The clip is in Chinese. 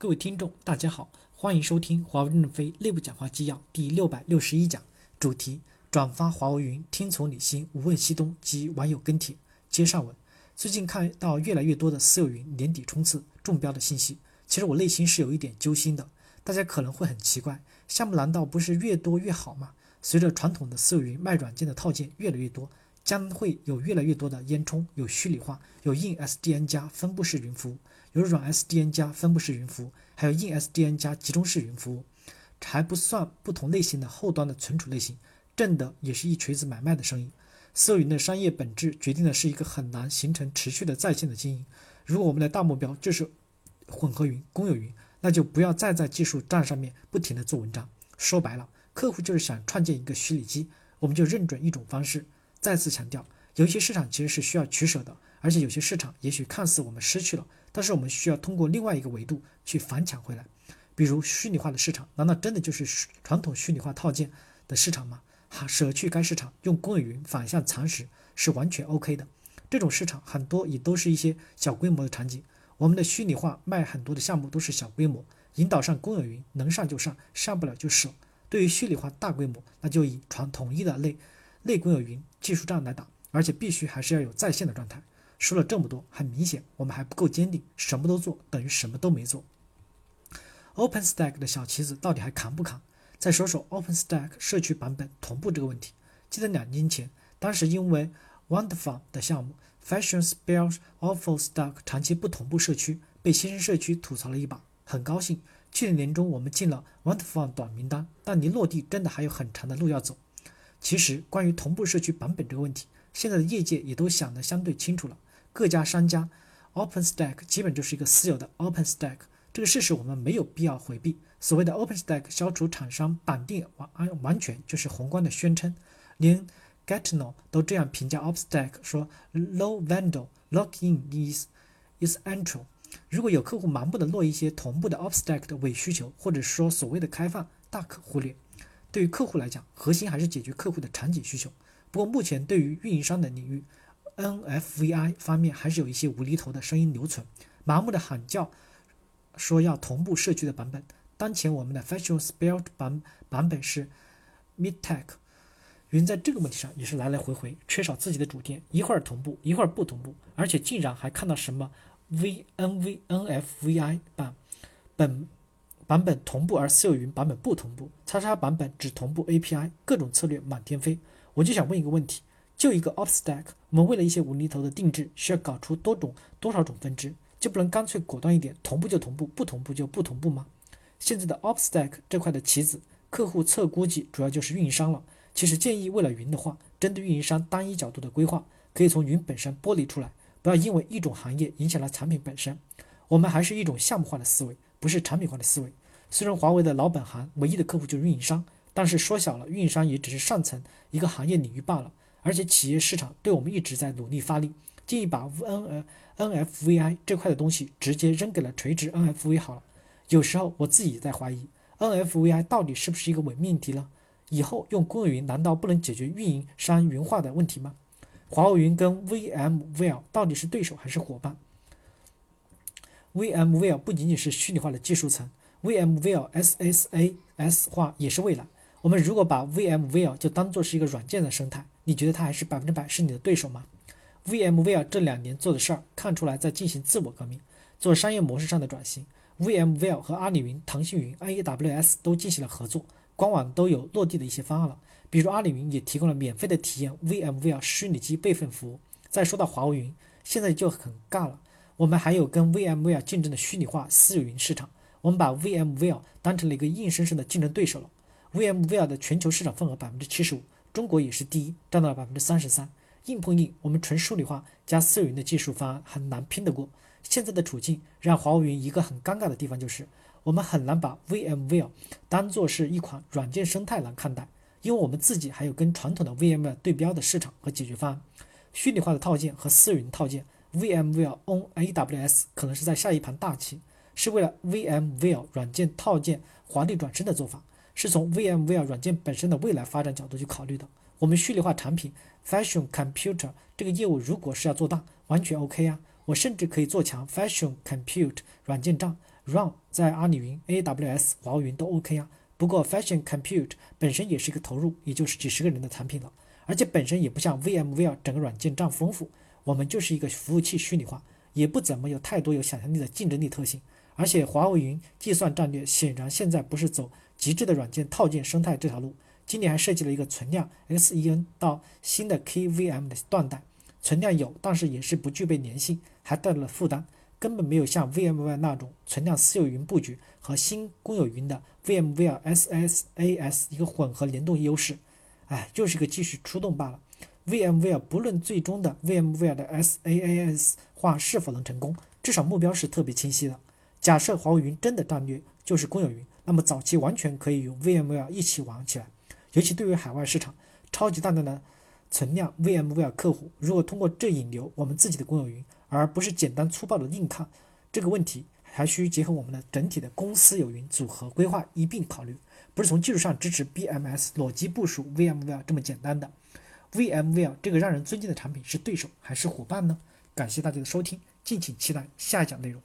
各位听众，大家好，欢迎收听华为任正非内部讲话纪要第六百六十一讲，主题：转发华为云，听从你心，无问西东及网友跟帖。接上文，最近看到越来越多的私有云年底冲刺中标的信息，其实我内心是有一点揪心的。大家可能会很奇怪，项目难道不是越多越好吗？随着传统的私有云卖软件的套件越来越多，将会有越来越多的烟囱，有虚拟化，有硬 SDN 加分布式云服务。有软 SDN 加分布式云服务，还有硬 SDN 加集中式云服务，还不算不同类型的后端的存储类型，挣的也是一锤子买卖的生意。私有云的商业本质决定的是一个很难形成持续的在线的经营。如果我们的大目标就是混合云、公有云，那就不要再在技术站上面不停的做文章。说白了，客户就是想创建一个虚拟机，我们就认准一种方式。再次强调，有一些市场其实是需要取舍的，而且有些市场也许看似我们失去了。但是我们需要通过另外一个维度去反抢回来，比如虚拟化的市场，难道真的就是传统虚拟化套件的市场吗？哈，舍去该市场，用公有云反向蚕食是完全 OK 的。这种市场很多也都是一些小规模的场景，我们的虚拟化卖很多的项目都是小规模，引导上公有云，能上就上，上不了就舍。对于虚拟化大规模，那就以传统一的类类公有云技术战来打，而且必须还是要有在线的状态。说了这么多，很明显我们还不够坚定，什么都做等于什么都没做。OpenStack 的小旗子到底还扛不扛？再说说 OpenStack 社区版本同步这个问题。记得两年前，当时因为 Wonderful 的项目 Fashion Spells Awful Stack 长期不同步社区，被新生社区吐槽了一把。很高兴，去年年中我们进了 Wonderful 短名单，但离落地真的还有很长的路要走。其实关于同步社区版本这个问题，现在的业界也都想得相对清楚了。各家商家，OpenStack 基本就是一个私有的 OpenStack，这个事实我们没有必要回避。所谓的 OpenStack 消除厂商绑定完完全就是宏观的宣称，连 Gartner 都这样评价 OpenStack，说 Low Vendor Lock-in is is entral。如果有客户盲目的落一些同步的 OpenStack 的伪需求，或者说所谓的开放，大可忽略。对于客户来讲，核心还是解决客户的场景需求。不过目前对于运营商的领域，NFVI 方面还是有一些无厘头的声音留存，盲目的喊叫，说要同步社区的版本。当前我们的 Fashion Spell 版版本是 MidTech，云在这个问题上也是来来回回，缺少自己的主店，一会儿同步，一会儿不同步，而且竟然还看到什么 VNVNFVI 版本版本同步，而私有云版本不同步，叉叉版本只同步 API，各种策略满天飞。我就想问一个问题。就一个 OpStack，我们为了一些无厘头的定制，需要搞出多种多少种分支，就不能干脆果断一点，同步就同步，不同步就不同步吗？现在的 OpStack 这块的棋子，客户侧估计主要就是运营商了。其实建议为了云的话，针对运营商单一角度的规划，可以从云本身剥离出来，不要因为一种行业影响了产品本身。我们还是一种项目化的思维，不是产品化的思维。虽然华为的老本行唯一的客户就是运营商，但是说小了，运营商也只是上层一个行业领域罢了。而且企业市场对我们一直在努力发力，建议把 N NFVI 这块的东西直接扔给了垂直 NFV 好了。有时候我自己也在怀疑 NFVI 到底是不是一个伪命题呢？以后用公有云难道不能解决运营商云化的问题吗？华为云跟 VMware 到底是对手还是伙伴？VMware 不仅仅是虚拟化的技术层，VMware SaaS 化也是未来。我们如果把 VMware 就当做是一个软件的生态。你觉得它还是百分之百是你的对手吗？VMware 这两年做的事儿看出来在进行自我革命，做商业模式上的转型。VMware 和阿里云、腾讯云、AWS 都进行了合作，官网都有落地的一些方案了。比如阿里云也提供了免费的体验 VMware 虚拟机备份服务。再说到华为云，现在就很尬了。我们还有跟 VMware 竞争的虚拟化私有云市场，我们把 VMware 当成了一个硬生生的竞争对手了。VMware 的全球市场份额百分之七十五。中国也是第一，占到了百分之三十三。硬碰硬，我们纯数理化加私有云的技术方案很难拼得过。现在的处境让华为云一个很尴尬的地方就是，我们很难把 VMware 当做是一款软件生态来看待，因为我们自己还有跟传统的 VMware 对标的市场和解决方案。虚拟化的套件和私有云套件，VMware on AWS 可能是在下一盘大棋，是为了 VMware 软件套件华丽转身的做法。是从 VMware 软件本身的未来发展角度去考虑的。我们虚拟化产品 Fashion Computer 这个业务，如果是要做大，完全 OK 啊。我甚至可以做强 Fashion Compute 软件站，Run 在阿里云、AWS、华为云都 OK 啊。不过 Fashion Compute 本身也是一个投入，也就是几十个人的产品了，而且本身也不像 VMware 整个软件账丰富。我们就是一个服务器虚拟化，也不怎么有太多有想象力的竞争力特性。而且华为云计算战略显然现在不是走极致的软件套件生态这条路。今年还设计了一个存量 SEN 到新的 KVM 的断代，存量有，但是也是不具备粘性，还带来了负担。根本没有像 V M Y 那种存量私有云布局和新公有云的 VMware SaaS 一个混合联动优势，哎，就是一个继续出动罢了。VMware 不论最终的 VMware 的 SaaS 化是否能成功，至少目标是特别清晰的。假设华为云真的战略就是公有云，那么早期完全可以与 VMware 一起玩起来。尤其对于海外市场，超级大量的存量 VMware 客户，如果通过这引流我们自己的公有云。而不是简单粗暴的硬抗这个问题，还需结合我们的整体的公司有云组合规划一并考虑，不是从技术上支持 BMS 裸机部署 VMware 这么简单的。VMware 这个让人尊敬的产品是对手还是伙伴呢？感谢大家的收听，敬请期待下一讲内容。